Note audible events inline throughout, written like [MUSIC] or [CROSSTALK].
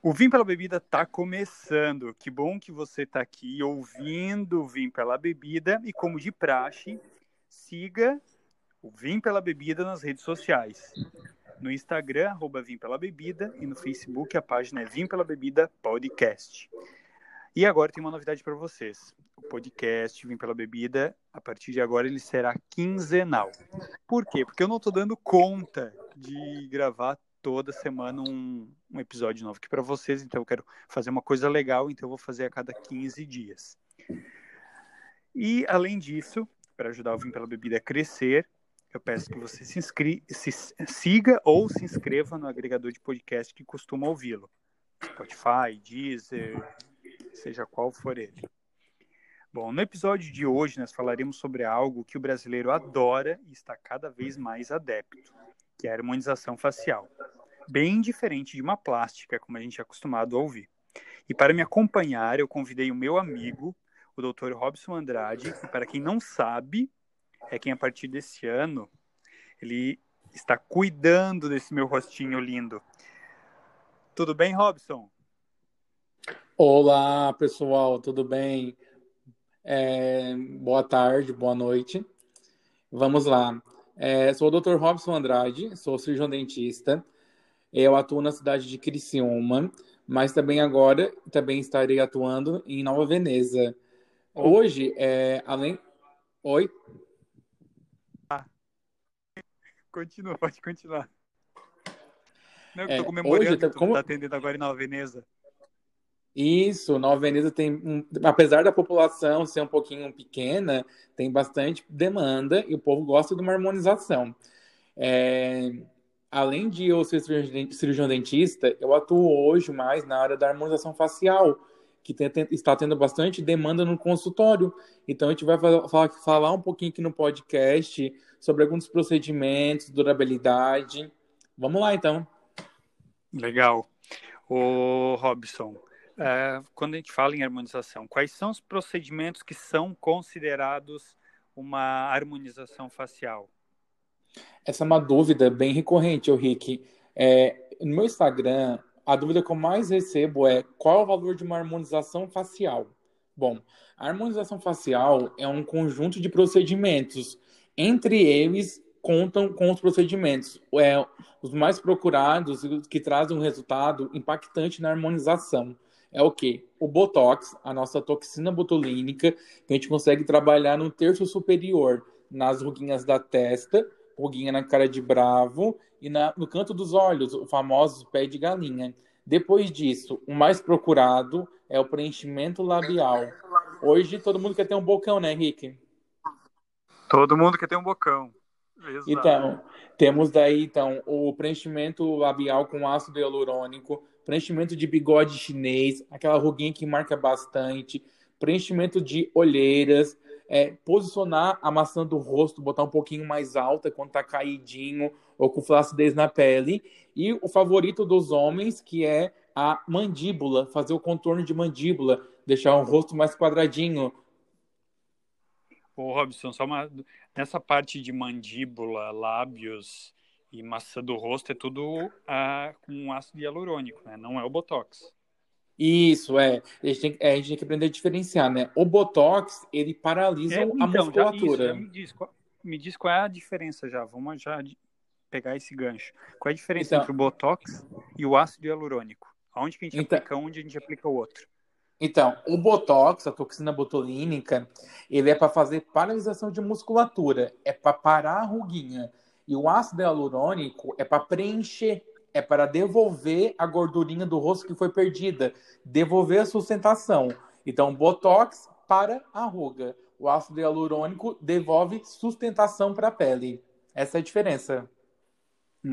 O Vim pela Bebida está começando. Que bom que você está aqui ouvindo o Vim pela Bebida e, como de praxe, siga o Vim pela Bebida nas redes sociais. No Instagram, arroba Vim pela Bebida e no Facebook a página é Vim pela Bebida Podcast. E agora tem uma novidade para vocês. O podcast Vim pela Bebida, a partir de agora, ele será quinzenal. Por quê? Porque eu não estou dando conta de gravar toda semana um, um episódio novo aqui para vocês, então eu quero fazer uma coisa legal, então eu vou fazer a cada 15 dias. E, além disso, para ajudar o Vim pela Bebida a crescer, eu peço que você se, inscri se siga ou se inscreva no agregador de podcast que costuma ouvi-lo. Spotify, Deezer, seja qual for ele. Bom, no episódio de hoje nós falaremos sobre algo que o brasileiro adora e está cada vez mais adepto, que é a harmonização facial bem diferente de uma plástica, como a gente é acostumado a ouvir. E para me acompanhar, eu convidei o meu amigo, o Dr. Robson Andrade, que para quem não sabe, é quem a partir desse ano ele está cuidando desse meu rostinho lindo. Tudo bem, Robson? Olá, pessoal, tudo bem? É, boa tarde, boa noite. Vamos lá. É, sou o Dr. Robson Andrade, sou cirurgião dentista eu atuo na cidade de Criciúma, mas também agora também estarei atuando em Nova Veneza. Hoje, é, além. Oi? Ah. Continua, pode continuar. Não, eu é, tô comemorando hoje, tá, como... tá atendendo agora em Nova Veneza. Isso, Nova Veneza tem, um, apesar da população ser um pouquinho pequena, tem bastante demanda e o povo gosta de uma harmonização. É, além de eu ser cirurgião dentista, eu atuo hoje mais na área da harmonização facial, que tem, está tendo bastante demanda no consultório. Então, a gente vai falar, falar um pouquinho aqui no podcast sobre alguns procedimentos, durabilidade. Vamos lá, então. Legal. O Robson, é, quando a gente fala em harmonização, quais são os procedimentos que são considerados uma harmonização facial? Essa é uma dúvida bem recorrente, Rick. É, no meu Instagram, a dúvida que eu mais recebo é qual é o valor de uma harmonização facial? Bom, a harmonização facial é um conjunto de procedimentos. Entre eles, contam com os procedimentos. É, os mais procurados que trazem um resultado impactante na harmonização. É o que? O Botox, a nossa toxina botulínica, que a gente consegue trabalhar no terço superior, nas ruguinhas da testa, ruguinha na cara de bravo e na, no canto dos olhos, o famoso pé de galinha. Depois disso, o mais procurado é o preenchimento labial. Hoje todo mundo quer ter um bocão, né, Henrique? Todo mundo quer ter um bocão. Exato. Então, temos daí então o preenchimento labial com ácido hialurônico, preenchimento de bigode chinês, aquela ruguinha que marca bastante, preenchimento de olheiras, é, posicionar a maçã do rosto, botar um pouquinho mais alta quando tá caidinho ou com flacidez na pele. E o favorito dos homens, que é a mandíbula, fazer o contorno de mandíbula, deixar o rosto mais quadradinho. Ô, Robson, só uma... nessa parte de mandíbula, lábios e maçã do rosto, é tudo ah, com ácido hialurônico, né? Não é o Botox. Isso, é. A gente, tem, é, a gente tem que aprender a diferenciar, né? O Botox, ele paralisa é, então, a musculatura. Já, isso, me, diz, qual, me diz qual é a diferença já. Vamos já pegar esse gancho. Qual é a diferença então, entre o Botox e o ácido hialurônico? Aonde que a gente então, aplica um, onde a gente aplica o outro? Então, o Botox, a toxina botulínica, ele é para fazer paralisação de musculatura, é para parar a ruguinha. E o ácido hialurônico é para preencher é para devolver a gordurinha do rosto que foi perdida, devolver a sustentação. Então, Botox para a ruga. O ácido hialurônico devolve sustentação para a pele. Essa é a diferença.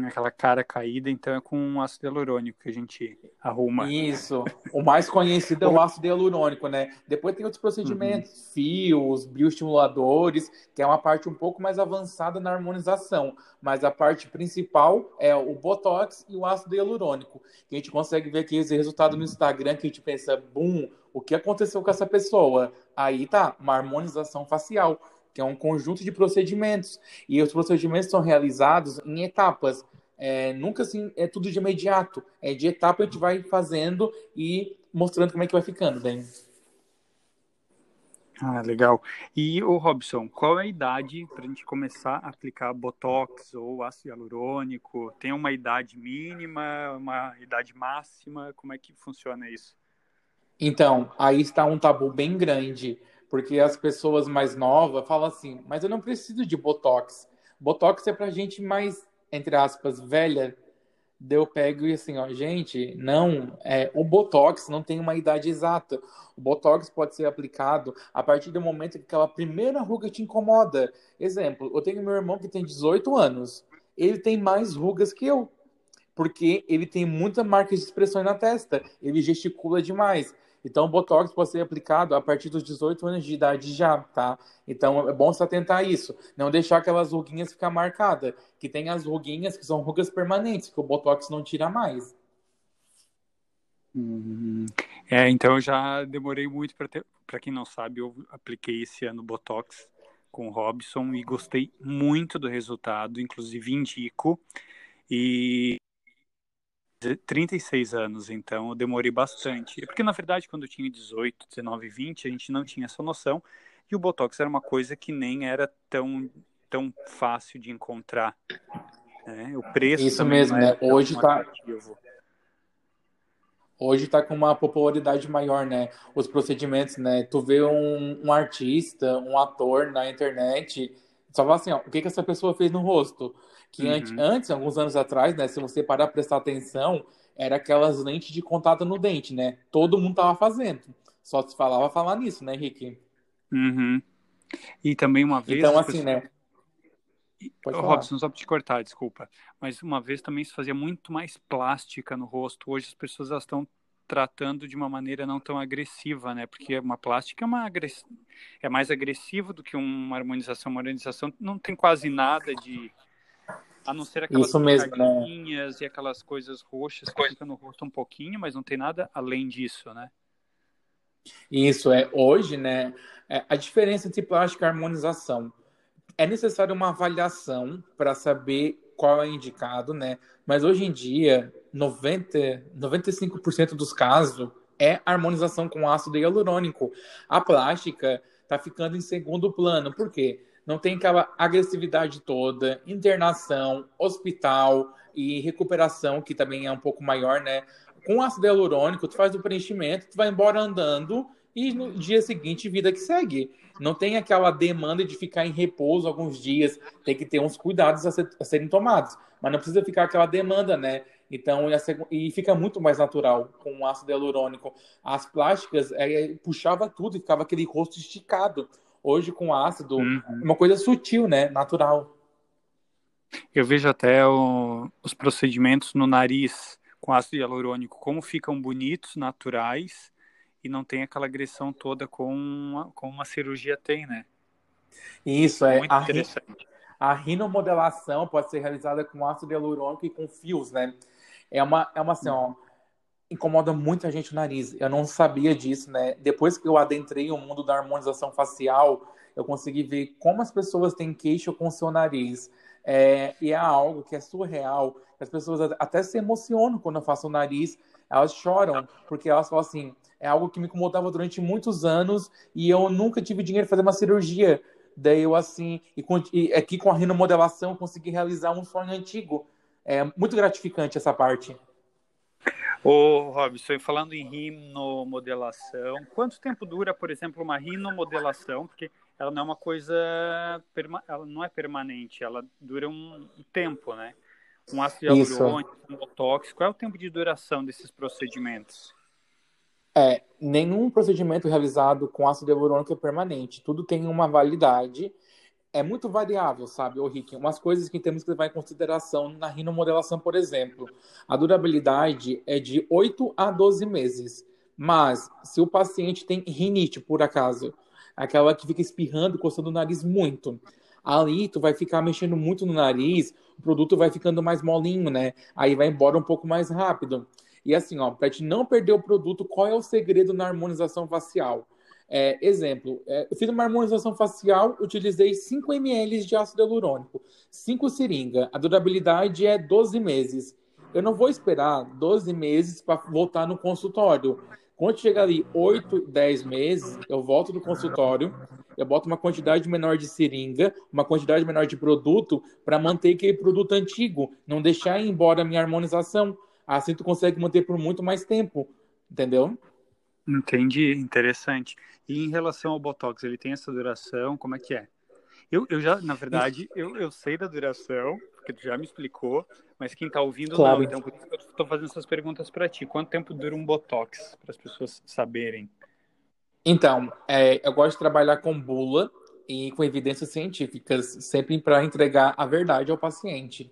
Aquela cara caída, então é com um ácido hialurônico que a gente arruma. Isso. O mais conhecido é o [LAUGHS] ácido hialurônico, né? Depois tem outros procedimentos, uhum. fios, bioestimuladores, que é uma parte um pouco mais avançada na harmonização. Mas a parte principal é o Botox e o ácido hialurônico. Que a gente consegue ver aqui esse resultado no Instagram, que a gente pensa, bum, o que aconteceu com essa pessoa? Aí tá, uma harmonização facial que é um conjunto de procedimentos. E os procedimentos são realizados em etapas. É, nunca assim é tudo de imediato. É de etapa a gente vai fazendo e mostrando como é que vai ficando, bem. Ah, legal. E o Robson, qual é a idade para a gente começar a aplicar botox ou ácido hialurônico? Tem uma idade mínima, uma idade máxima? Como é que funciona isso? Então, aí está um tabu bem grande, porque as pessoas mais novas falam assim: mas eu não preciso de botox. Botox é para gente mais, entre aspas, velha. Daí eu pego e assim, ó, gente, não, é, o Botox não tem uma idade exata. O Botox pode ser aplicado a partir do momento que aquela primeira ruga te incomoda. Exemplo, eu tenho meu irmão que tem 18 anos. Ele tem mais rugas que eu, porque ele tem muita marca de expressão na testa. Ele gesticula demais. Então, o Botox pode ser aplicado a partir dos 18 anos de idade já, tá? Então, é bom se atentar a isso. Não deixar aquelas ruguinhas ficar marcadas. Que tem as ruguinhas que são rugas permanentes, que o Botox não tira mais. Hum, é, então eu já demorei muito para ter. Para quem não sabe, eu apliquei esse ano Botox com o Robson e gostei muito do resultado, inclusive indico. E 36 anos, então eu demorei bastante. Porque, na verdade, quando eu tinha 18, 19, 20, a gente não tinha essa noção. E o Botox era uma coisa que nem era tão, tão fácil de encontrar. Né? O preço Isso mesmo, né? Hoje está Hoje está com uma popularidade maior, né? Os procedimentos, né? Tu vê um, um artista, um ator na internet, só fala assim, ó, o que, que essa pessoa fez no rosto? Que uhum. antes, antes, alguns anos atrás, né, se você parar para prestar atenção, era aquelas lentes de contato no dente, né? Todo mundo tava fazendo. Só se falava falar nisso, né, Rick? Uhum. E também uma vez. Então, assim, né? Pode Robson, só para te cortar, desculpa. Mas uma vez também se fazia muito mais plástica no rosto. Hoje as pessoas estão tratando de uma maneira não tão agressiva, né? Porque uma plástica é, uma agress... é mais agressivo do que uma harmonização. Uma harmonização não tem quase nada de a não ser aquelas Isso mesmo, né? e aquelas coisas roxas que ficam no rosto um pouquinho, mas não tem nada além disso, né? Isso é hoje, né? É, a diferença entre plástica e harmonização é necessário uma avaliação para saber qual é indicado, né? Mas hoje em dia, 90, 95% dos casos é harmonização com ácido hialurônico. A plástica está ficando em segundo plano. Por quê? Não tem aquela agressividade toda, internação, hospital e recuperação, que também é um pouco maior, né? Com ácido hialurônico, tu faz o preenchimento, tu vai embora andando e no dia seguinte, vida que segue. Não tem aquela demanda de ficar em repouso alguns dias, tem que ter uns cuidados a, ser, a serem tomados, mas não precisa ficar aquela demanda, né? Então, e fica muito mais natural com o ácido hialurônico. As plásticas é, puxava tudo e ficava aquele rosto esticado. Hoje, com ácido, uhum. uma coisa sutil, né? Natural. Eu vejo até o, os procedimentos no nariz com ácido hialurônico, como ficam bonitos, naturais, e não tem aquela agressão toda como uma, como uma cirurgia tem, né? Isso, é. Muito a, interessante. A rinomodelação pode ser realizada com ácido hialurônico e com fios, né? É uma, é uma assim, ó, incomoda muita gente o nariz. Eu não sabia disso, né? Depois que eu adentrei o mundo da harmonização facial, eu consegui ver como as pessoas têm queixo com o seu nariz. É, e é algo que é surreal. As pessoas até se emocionam quando eu faço o nariz, elas choram, porque elas falam assim: é algo que me incomodava durante muitos anos e eu nunca tive dinheiro para fazer uma cirurgia. Daí eu, assim, e, e aqui com a rinomodelação, consegui realizar um sonho antigo. É muito gratificante essa parte. Ô, Robson, falando em rinomodelação, quanto tempo dura, por exemplo, uma rinomodelação? Porque ela não é uma coisa, ela não é permanente, ela dura um tempo, né? Um ácido hialurônico, um botox, qual é o tempo de duração desses procedimentos? É, nenhum procedimento realizado com ácido hialurônico é permanente, tudo tem uma validade é muito variável, sabe, o Rick? Umas coisas que temos que levar em consideração na rinomodelação, por exemplo. A durabilidade é de 8 a 12 meses. Mas, se o paciente tem rinite, por acaso, aquela que fica espirrando, coçando o nariz muito, ali tu vai ficar mexendo muito no nariz, o produto vai ficando mais molinho, né? Aí vai embora um pouco mais rápido. E assim, ó, para te não perder o produto, qual é o segredo na harmonização facial? É, exemplo, é, eu fiz uma harmonização facial, utilizei 5 ml de ácido hialurônico, 5 seringa, a durabilidade é 12 meses. Eu não vou esperar 12 meses para voltar no consultório. Quando chegar ali 8, 10 meses, eu volto no consultório, eu boto uma quantidade menor de seringa, uma quantidade menor de produto, para manter aquele produto antigo, não deixar ir embora a minha harmonização. Assim tu consegue manter por muito mais tempo, entendeu? Entendi, interessante. E em relação ao Botox, ele tem essa duração, como é que é? Eu, eu já, na verdade, eu, eu sei da duração, porque tu já me explicou, mas quem está ouvindo claro. não. Então, por isso que eu estou fazendo essas perguntas para ti. Quanto tempo dura um Botox, para as pessoas saberem? Então, é, eu gosto de trabalhar com bula e com evidências científicas, sempre para entregar a verdade ao paciente.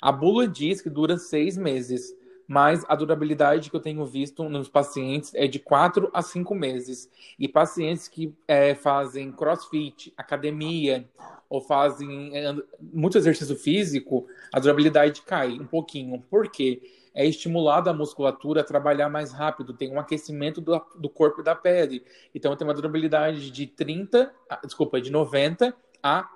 A bula diz que dura seis meses, mas a durabilidade que eu tenho visto nos pacientes é de quatro a cinco meses. E pacientes que é, fazem crossfit, academia, ou fazem é, muito exercício físico, a durabilidade cai um pouquinho. Por quê? É estimulado a musculatura a trabalhar mais rápido, tem um aquecimento do, do corpo e da pele. Então tem uma durabilidade de 30, desculpa, de 90 a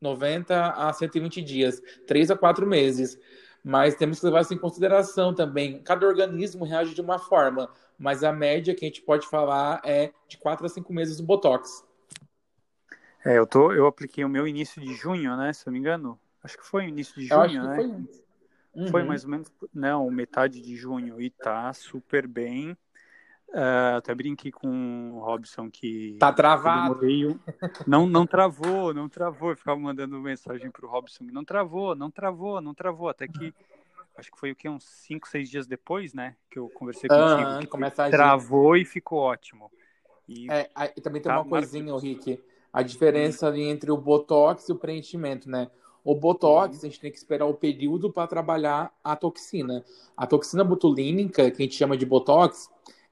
90 a 120 dias, 3 a 4 meses. Mas temos que levar isso em consideração também. Cada organismo reage de uma forma, mas a média que a gente pode falar é de 4 a 5 meses do Botox. É, eu, tô, eu apliquei o meu início de junho, né? Se eu não me engano. Acho que foi início de junho, né? Foi. Uhum. foi. mais ou menos, não, metade de junho. E tá super bem. Uh, até brinquei com o Robson que. Tá travado. Não, não travou, não travou. Eu ficava mandando mensagem pro Robson. Não travou, não travou, não travou. Até que. Acho que foi o que? Uns 5, 6 dias depois, né? Que eu conversei contigo. que começa a travou e ficou ótimo. E, é, também tem tá uma coisinha, Rick a diferença ali entre o botox e o preenchimento, né? O botox, a gente tem que esperar o período para trabalhar a toxina. A toxina botulínica, que a gente chama de botox,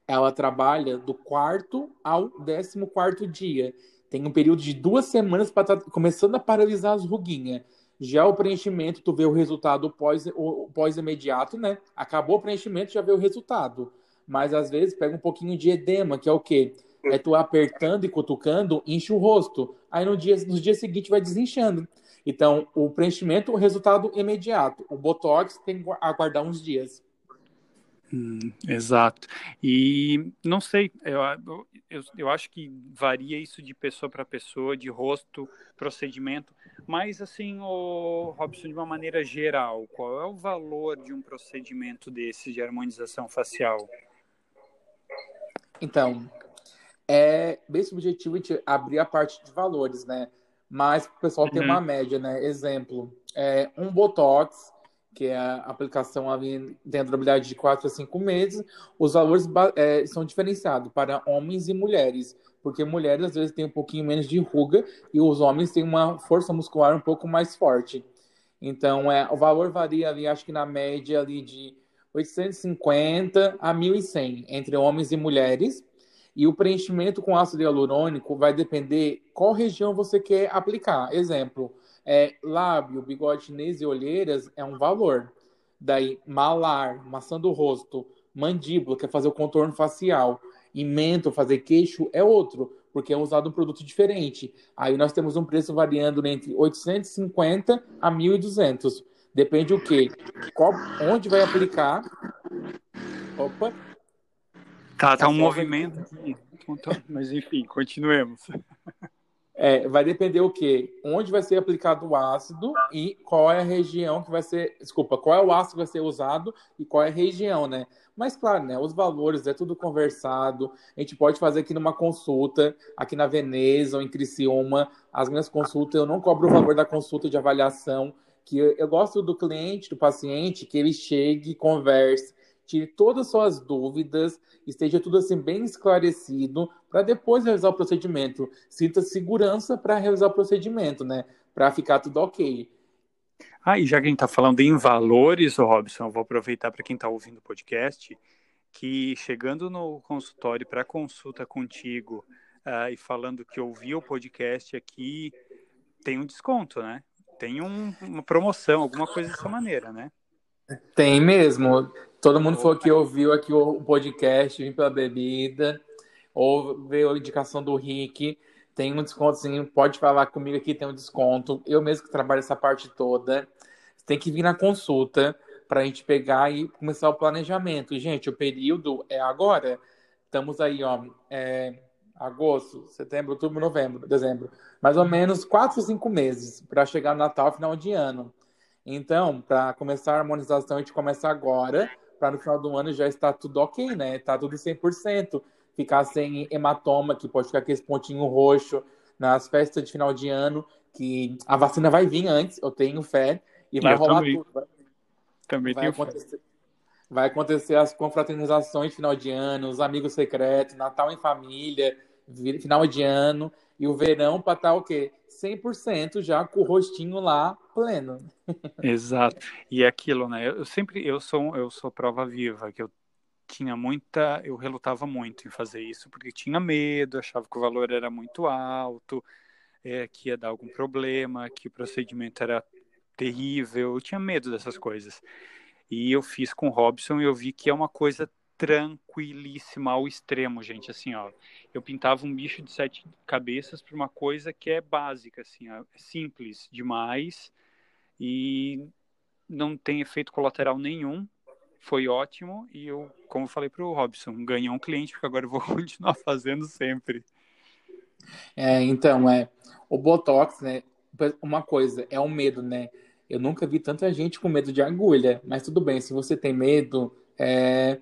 ela trabalha do quarto ao décimo quarto dia. Tem um período de duas semanas para tá começando a paralisar as ruguinhas. Já o preenchimento, tu vê o resultado pós, pós imediato, né? Acabou o preenchimento, já vê o resultado. Mas às vezes pega um pouquinho de edema, que é o quê? é tu apertando e cutucando, enche o rosto. Aí no dia, no dia seguinte vai desinchando. Então, o preenchimento, o resultado imediato. O Botox tem que aguardar uns dias. Hum, exato. E não sei, eu, eu, eu acho que varia isso de pessoa para pessoa, de rosto, procedimento. Mas, assim, o Robson, de uma maneira geral, qual é o valor de um procedimento desse de harmonização facial? Então, é bem subjetivo de abrir a parte de valores, né? Mas o pessoal uhum. tem uma média, né? Exemplo, é, um Botox, que é a aplicação ali tem a durabilidade de 4 a 5 meses, os valores é, são diferenciados para homens e mulheres, porque mulheres às vezes têm um pouquinho menos de ruga e os homens têm uma força muscular um pouco mais forte. Então, é, o valor varia ali, acho que na média ali de 850 a 1.100 entre homens e mulheres. E o preenchimento com ácido hialurônico vai depender qual região você quer aplicar. Exemplo, é, lábio, bigode chinês e olheiras é um valor. Daí, malar, maçã do rosto, mandíbula, quer fazer o contorno facial, e mento, fazer queixo, é outro, porque é usado um produto diferente. Aí nós temos um preço variando entre 850 a 1.200. Depende o quê? Qual, onde vai aplicar. Opa, Tá, tá um movimento aqui. Mas enfim, continuemos. [LAUGHS] É, vai depender o quê? Onde vai ser aplicado o ácido e qual é a região que vai ser. Desculpa, qual é o ácido que vai ser usado e qual é a região, né? Mas, claro, né? Os valores é tudo conversado. A gente pode fazer aqui numa consulta, aqui na Veneza ou em Criciúma. As minhas consultas, eu não cobro o valor da consulta de avaliação. Que eu, eu gosto do cliente, do paciente, que ele chegue, converse, tire todas as suas dúvidas, esteja tudo assim bem esclarecido, para depois realizar o procedimento. Sinta segurança para realizar o procedimento, né? Para ficar tudo ok. Ah, e já que a gente está falando em valores, Robson, eu vou aproveitar para quem está ouvindo o podcast, que chegando no consultório para consulta contigo uh, e falando que ouviu o podcast aqui, tem um desconto, né? Tem um, uma promoção, alguma coisa dessa maneira, né? Tem mesmo. Todo mundo falou que ouviu aqui o podcast, vim pela bebida. ou ver a indicação do Rick, tem um descontozinho, pode falar comigo aqui, tem um desconto. Eu mesmo que trabalho essa parte toda, tem que vir na consulta para a gente pegar e começar o planejamento. E, gente, o período é agora. Estamos aí, ó, é, agosto, setembro, outubro, novembro, dezembro. Mais ou menos quatro, cinco meses para chegar no Natal, final de ano. Então, para começar a harmonização, a gente começa agora, para no final do ano já estar tudo ok, né? Tá tudo 100%. Ficar sem hematoma, que pode ficar aquele pontinho roxo nas festas de final de ano, que a vacina vai vir antes, eu tenho fé, e vai rolar também. tudo. Também vai tenho acontecer, fé. Vai acontecer as confraternizações de final de ano, os amigos secretos, Natal em família, final de ano, e o verão para estar tá, o quê? 100% já com o rostinho lá pleno. [LAUGHS] Exato. E é aquilo, né? Eu sempre eu sou eu sou prova viva que eu tinha muita, eu relutava muito em fazer isso porque tinha medo, achava que o valor era muito alto, é, que ia dar algum problema, que o procedimento era terrível, eu tinha medo dessas coisas. E eu fiz com o Robson e eu vi que é uma coisa tranquilíssima ao extremo, gente. Assim, ó, eu pintava um bicho de sete cabeças para uma coisa que é básica, assim, ó, é simples demais e não tem efeito colateral nenhum. Foi ótimo e eu, como eu falei para o Robson, ganhei um cliente porque agora eu vou [LAUGHS] continuar fazendo sempre. É, então, é o Botox, né? Uma coisa, é o medo, né? Eu nunca vi tanta gente com medo de agulha, mas tudo bem, se você tem medo, é,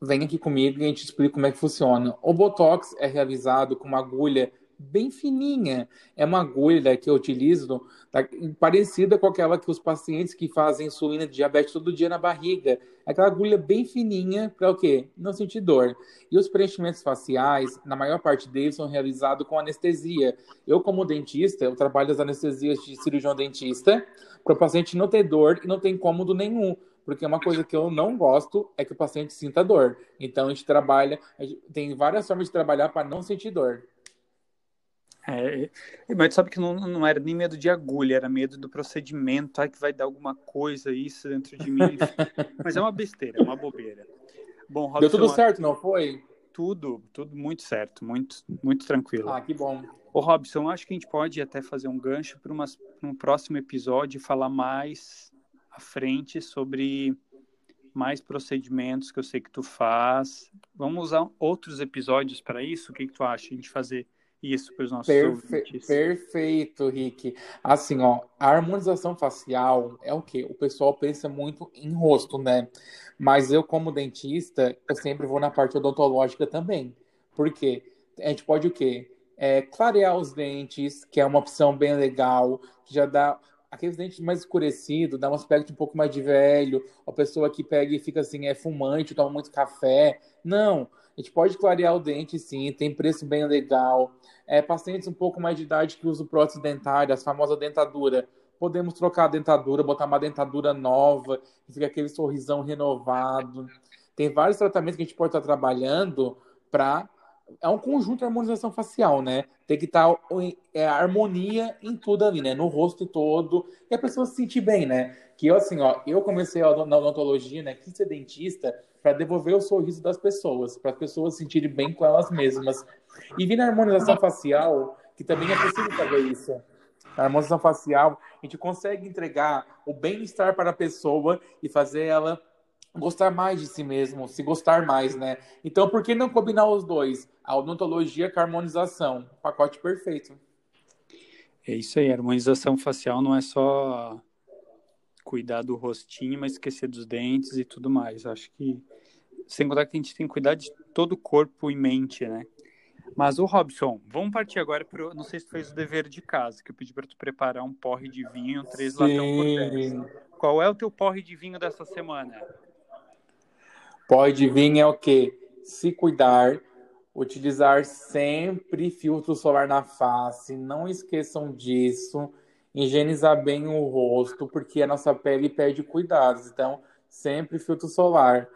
vem aqui comigo e a gente explica como é que funciona. O Botox é realizado com uma agulha bem fininha. É uma agulha que eu utilizo tá, parecida com aquela que os pacientes que fazem insulina de diabetes todo dia na barriga. Aquela agulha bem fininha para o quê? Não sentir dor. E os preenchimentos faciais, na maior parte deles, são realizados com anestesia. Eu, como dentista, eu trabalho as anestesias de cirurgião dentista para o paciente não ter dor e não ter incômodo nenhum porque uma coisa que eu não gosto é que o paciente sinta dor. Então a gente trabalha, a gente tem várias formas de trabalhar para não sentir dor. É, mas sabe que não, não era nem medo de agulha, era medo do procedimento, ai que vai dar alguma coisa isso dentro de mim. [LAUGHS] mas é uma besteira, é uma bobeira. Bom, Robson, Deu tudo certo, não foi? Tudo, tudo muito certo, muito, muito tranquilo. Ah, que bom. Ô Robson, acho que a gente pode até fazer um gancho para um próximo episódio e falar mais à frente sobre mais procedimentos que eu sei que tu faz. Vamos usar outros episódios para isso? O que, que tu acha? A gente fazer isso para os nossos Perfe ouvintes. Perfeito, Rick. Assim, ó, a harmonização facial é o que O pessoal pensa muito em rosto, né? Mas eu, como dentista, eu sempre vou na parte odontológica também. Por quê? A gente pode o quê? É, clarear os dentes, que é uma opção bem legal, que já dá aqueles dentes mais escurecidos, dá um aspecto um pouco mais de velho, a pessoa que pega e fica assim, é fumante, toma muito café. Não, a gente pode clarear o dente sim, tem preço bem legal. É, pacientes um pouco mais de idade que usam prótese dentária, as famosas dentadura. Podemos trocar a dentadura, botar uma dentadura nova, fica aquele sorrisão renovado. Tem vários tratamentos que a gente pode estar trabalhando para é um conjunto de harmonização facial, né? Tem que estar tá, é, harmonia em tudo ali, né? No rosto todo. E a pessoa se sentir bem, né? Que eu, assim, ó, eu comecei na odontologia, né? Quis ser dentista para devolver o sorriso das pessoas, para as pessoas se sentirem bem com elas mesmas. E vi na harmonização facial que também é possível fazer isso. Na harmonização facial, a gente consegue entregar o bem-estar para a pessoa e fazer ela gostar mais de si mesmo, se gostar mais, né? Então, por que não combinar os dois? A odontologia com a harmonização. Pacote perfeito. É isso aí, harmonização facial não é só cuidar do rostinho, mas esquecer dos dentes e tudo mais. Acho que, sem contar que a gente tem que cuidar de todo o corpo e mente, né? Mas o Robson, vamos partir agora para. Não sei se tu fez o dever de casa, que eu pedi para tu preparar um porre de vinho, três Sim. latão por dez. Qual é o teu porre de vinho dessa semana? Pode vir é o quê? Se cuidar, utilizar sempre filtro solar na face, não esqueçam disso, higienizar bem o rosto, porque a nossa pele pede cuidados, então sempre filtro solar.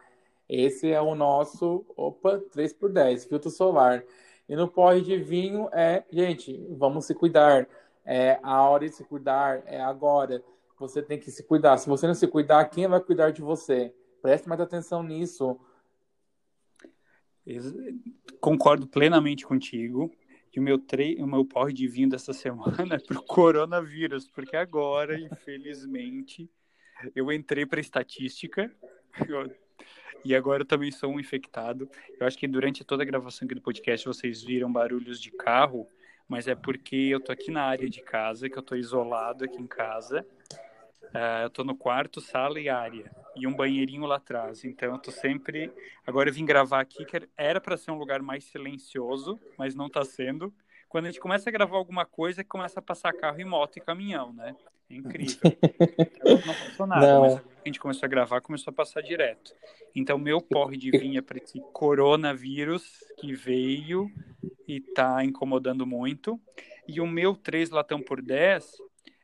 Esse é o nosso, opa, 3 por 10, filtro solar. E no porre de vinho é, gente, vamos se cuidar. É a hora de se cuidar, é agora. Você tem que se cuidar. Se você não se cuidar, quem vai cuidar de você? Preste mais atenção nisso. concordo plenamente contigo. E o meu, tre... o meu porre de vinho dessa [LAUGHS] semana é pro coronavírus, porque agora, infelizmente, eu entrei para estatística eu... e agora eu também sou um infectado. Eu acho que durante toda a gravação aqui do podcast vocês viram barulhos de carro, mas é porque eu tô aqui na área de casa, que eu tô isolado aqui em casa. Uh, eu tô no quarto, sala e área. E um banheirinho lá atrás. Então eu tô sempre. Agora eu vim gravar aqui, que era para ser um lugar mais silencioso, mas não tá sendo. Quando a gente começa a gravar alguma coisa, começa a passar carro e moto e caminhão, né? É incrível. [LAUGHS] Então, não passou nada, não. mas a gente começou a gravar, começou a passar direto. Então, meu porre de vinha para esse coronavírus que veio e tá incomodando muito. E o meu 3 latão por 10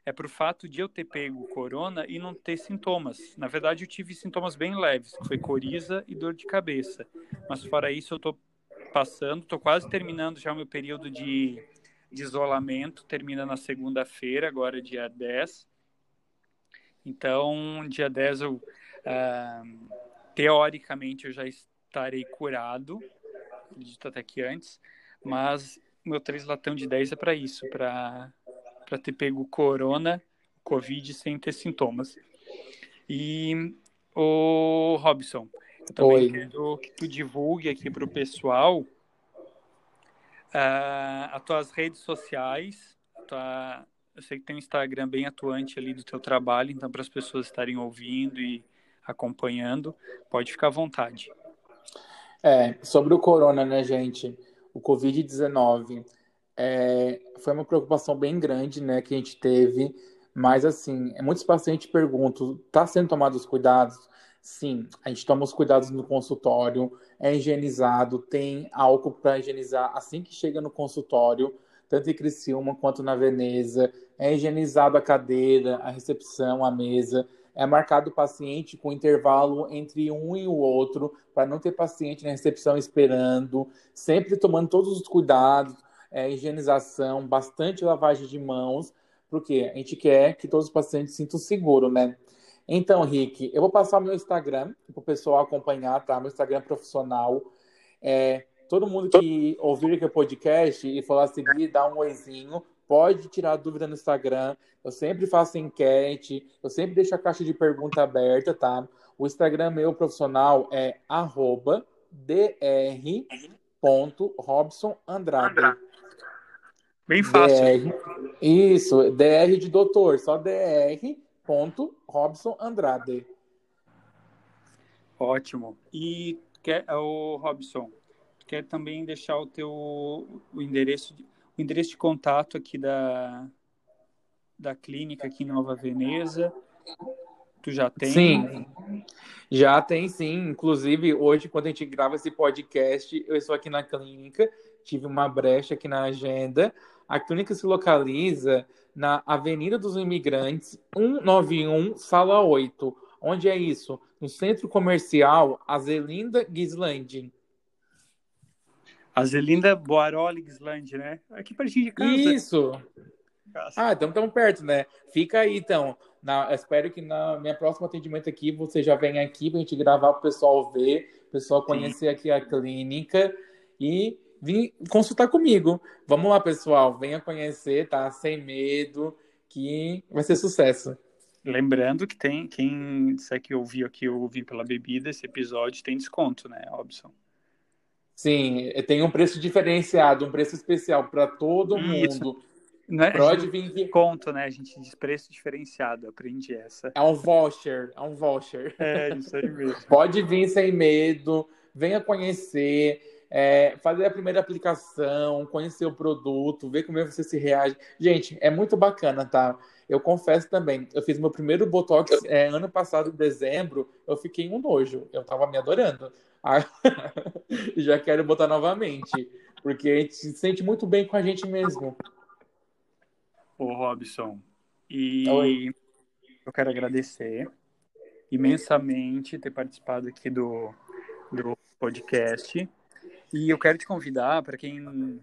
é pro fato de eu ter pego corona e não ter sintomas. Na verdade, eu tive sintomas bem leves, que foi coriza e dor de cabeça. Mas fora isso, eu tô passando, tô quase terminando já o meu período de, de isolamento, termina na segunda-feira, agora dia 10. Então, dia 10 eu uh, teoricamente eu já estarei curado, acredito até que antes, mas meu três latão de 10 é para isso, para para ter pego corona, covid sem ter sintomas. E o Robson, eu também Oi. quero que tu divulgue aqui para o pessoal uh, as tuas redes sociais. Tua, eu sei que tem um Instagram bem atuante ali do teu trabalho, então para as pessoas estarem ouvindo e acompanhando, pode ficar à vontade. É, sobre o corona, né, gente? O Covid-19 é, foi uma preocupação bem grande, né, que a gente teve. Mas, assim, muitos pacientes perguntam: está sendo tomados os cuidados? Sim, a gente toma os cuidados no consultório, é higienizado, tem álcool para higienizar assim que chega no consultório, tanto em Criciúma quanto na Veneza. É higienizado a cadeira, a recepção, a mesa. É marcado o paciente com intervalo entre um e o outro, para não ter paciente na recepção esperando, sempre tomando todos os cuidados, é, higienização, bastante lavagem de mãos, porque a gente quer que todos os pacientes sintam seguros, né? Então, Rick, eu vou passar o meu Instagram para o pessoal acompanhar, tá? Meu Instagram profissional. É, todo mundo que ouvir aqui o podcast e falar seguir, dá um oizinho, pode tirar dúvida no Instagram. Eu sempre faço enquete, eu sempre deixo a caixa de pergunta aberta, tá? O Instagram meu profissional é arroba dr.robsonandrade. Bem fácil. DR, isso, DR de doutor, só DR. Ponto Robson Andrade. Ótimo. E quer, o Robson, quer também deixar o teu o endereço, o endereço de contato aqui da, da clínica aqui em Nova Veneza. Tu já tem? Sim, já tem sim. Inclusive, hoje, quando a gente grava esse podcast, eu estou aqui na clínica, tive uma brecha aqui na agenda. A clínica se localiza na Avenida dos Imigrantes, 191, sala 8. Onde é isso? No Centro Comercial Azelinda Gislande. Azelinda Boaroli Gislande, né? Aqui pertinho de casa. Isso. Ah, então estamos perto, né? Fica aí, então. Na, espero que na minha próximo atendimento aqui você já venha aqui para a gente gravar para o pessoal ver, o pessoal conhecer Sim. aqui a clínica. E vir consultar comigo. Vamos lá, pessoal, venha conhecer, tá? Sem medo, que vai ser sucesso. Lembrando que tem quem disser que ouviu aqui ou ouviu pela bebida, esse episódio tem desconto, né, Robson? Sim, tem um preço diferenciado, um preço especial para todo Isso. mundo. Não é, Pode vir desconto, né? A gente diz preço diferenciado, aprendi essa. É um voucher, é um voucher. É, isso aí mesmo. [LAUGHS] Pode vir sem medo, venha conhecer é, fazer a primeira aplicação, conhecer o produto, ver como é você se reage. Gente, é muito bacana, tá? Eu confesso também, eu fiz meu primeiro Botox é, ano passado, em dezembro, eu fiquei um nojo, eu tava me adorando. [LAUGHS] já quero botar novamente, porque a gente se sente muito bem com a gente mesmo. Ô, Robson, e Oi. eu quero agradecer imensamente ter participado aqui do, do podcast. E eu quero te convidar, para quem.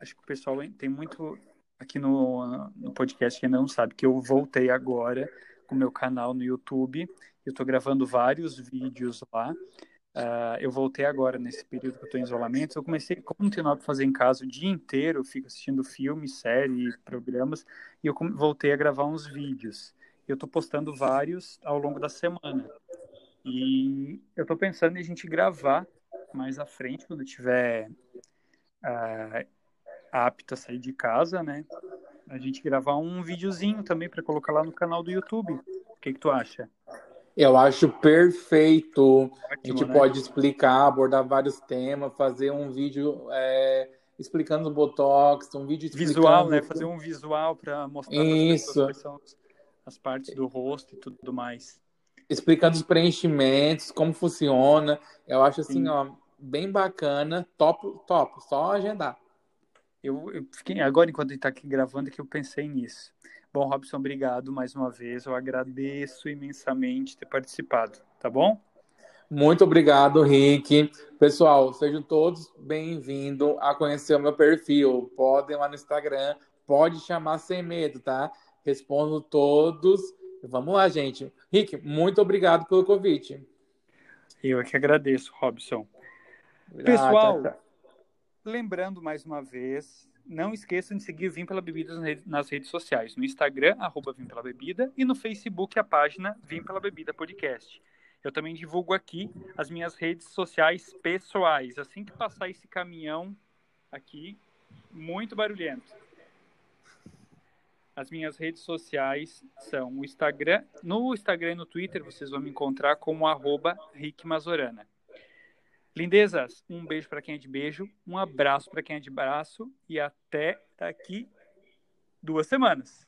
Acho que o pessoal tem muito aqui no, no podcast que ainda não sabe, que eu voltei agora com o meu canal no YouTube. Eu estou gravando vários vídeos lá Uh, eu voltei agora nesse período que eu estou em isolamento. Eu comecei a continuar a fazer em casa o dia inteiro, eu fico assistindo filmes, séries, programas, e eu voltei a gravar uns vídeos. Eu estou postando vários ao longo da semana. E eu estou pensando em a gente gravar mais à frente, quando eu tiver uh, apto a sair de casa, né? A gente gravar um videozinho também para colocar lá no canal do YouTube. O que, que tu acha? Eu acho perfeito. Ótimo, a gente né? pode explicar, abordar vários temas, fazer um vídeo é, explicando o Botox, um vídeo explicando... Visual, né? Fazer um visual para mostrar Isso. as, pessoas, as partes do rosto e tudo mais. Explicando os preenchimentos, como funciona. Eu acho assim, Sim. ó, bem bacana. Top, top. Só agendar. Eu, eu fiquei, agora, enquanto está aqui gravando, é que eu pensei nisso. Bom, Robson, obrigado mais uma vez. Eu agradeço imensamente ter participado, tá bom? Muito obrigado, Rick. Pessoal, sejam todos bem-vindos a conhecer o meu perfil. Podem lá no Instagram, pode chamar sem medo, tá? Respondo todos. Vamos lá, gente. Rick, muito obrigado pelo convite. Eu que agradeço, Robson. Pessoal, lembrando mais uma vez, não esqueçam de seguir Vim Pela Bebida nas redes sociais. No Instagram, arroba Vim Pela Bebida, e no Facebook, a página Vim Pela Bebida Podcast. Eu também divulgo aqui as minhas redes sociais pessoais. Assim que passar esse caminhão aqui, muito barulhento. As minhas redes sociais são o Instagram. No Instagram e no Twitter vocês vão me encontrar como arroba Rick Mazorana. Lindezas, um beijo para quem é de beijo, um abraço para quem é de braço e até daqui duas semanas.